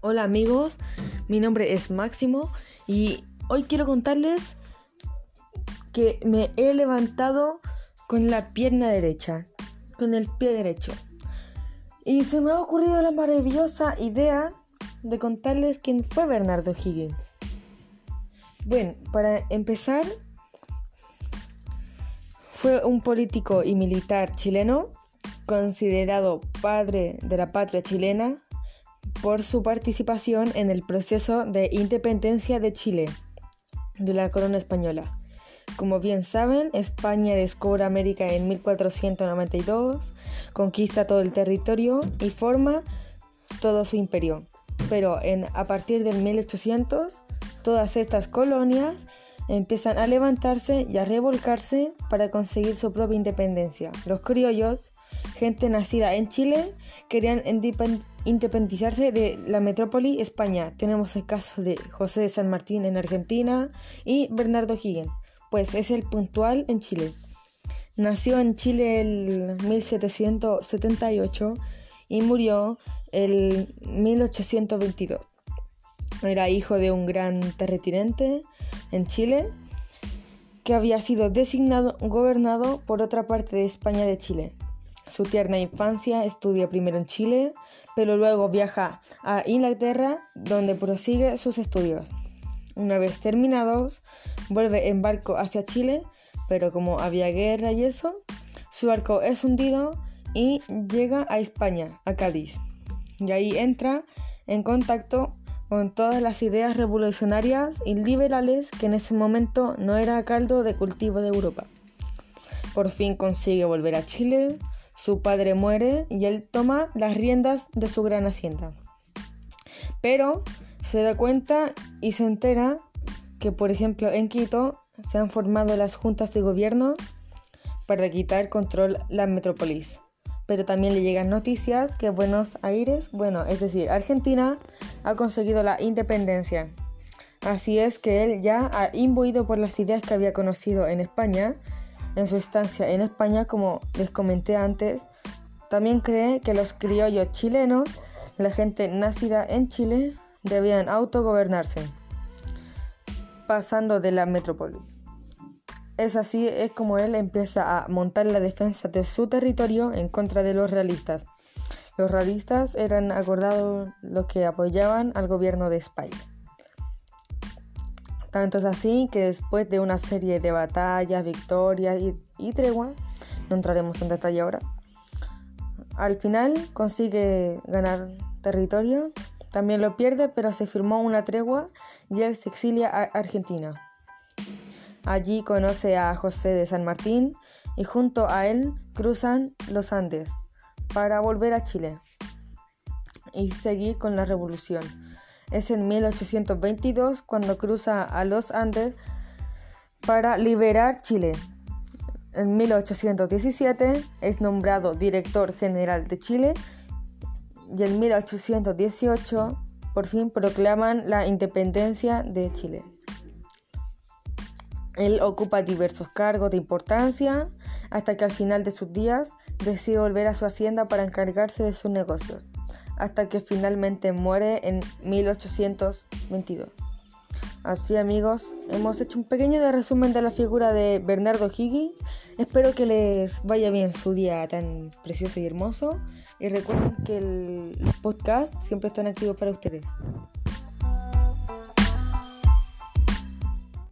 Hola amigos, mi nombre es Máximo y hoy quiero contarles que me he levantado con la pierna derecha, con el pie derecho. Y se me ha ocurrido la maravillosa idea de contarles quién fue Bernardo Higgins. Bueno, para empezar, fue un político y militar chileno considerado padre de la patria chilena por su participación en el proceso de independencia de Chile de la corona española. Como bien saben, España descubre América en 1492, conquista todo el territorio y forma todo su imperio. Pero en, a partir del 1800, todas estas colonias empiezan a levantarse y a revolcarse para conseguir su propia independencia. Los criollos, gente nacida en Chile, querían independizarse de la metrópoli España. Tenemos el caso de José de San Martín en Argentina y Bernardo Higgins, pues es el puntual en Chile. Nació en Chile el 1778 y murió el 1822. Era hijo de un gran terrateniente en Chile que había sido designado gobernado por otra parte de España de Chile. Su tierna infancia estudia primero en Chile, pero luego viaja a Inglaterra, donde prosigue sus estudios. Una vez terminados, vuelve en barco hacia Chile, pero como había guerra y eso, su barco es hundido y llega a España, a Cádiz. Y ahí entra en contacto con todas las ideas revolucionarias y liberales que en ese momento no era caldo de cultivo de Europa. Por fin consigue volver a Chile, su padre muere y él toma las riendas de su gran hacienda. Pero se da cuenta y se entera que, por ejemplo, en Quito se han formado las juntas de gobierno para quitar control la metrópolis pero también le llegan noticias que Buenos Aires, bueno, es decir, Argentina, ha conseguido la independencia. Así es que él ya ha imbuido por las ideas que había conocido en España, en su estancia en España, como les comenté antes, también cree que los criollos chilenos, la gente nacida en Chile, debían autogobernarse, pasando de la metrópoli. Es así, es como él empieza a montar la defensa de su territorio en contra de los realistas. Los realistas eran acordados los que apoyaban al gobierno de España. Tanto es así que después de una serie de batallas, victorias y, y tregua, no entraremos en detalle ahora, al final consigue ganar territorio, también lo pierde, pero se firmó una tregua y él se exilia a Argentina. Allí conoce a José de San Martín y junto a él cruzan los Andes para volver a Chile y seguir con la revolución. Es en 1822 cuando cruza a los Andes para liberar Chile. En 1817 es nombrado director general de Chile y en 1818 por fin proclaman la independencia de Chile. Él ocupa diversos cargos de importancia hasta que al final de sus días decide volver a su hacienda para encargarse de sus negocios, hasta que finalmente muere en 1822. Así amigos, hemos hecho un pequeño resumen de la figura de Bernardo Higgins. Espero que les vaya bien su día tan precioso y hermoso. Y recuerden que el podcast siempre está activo para ustedes.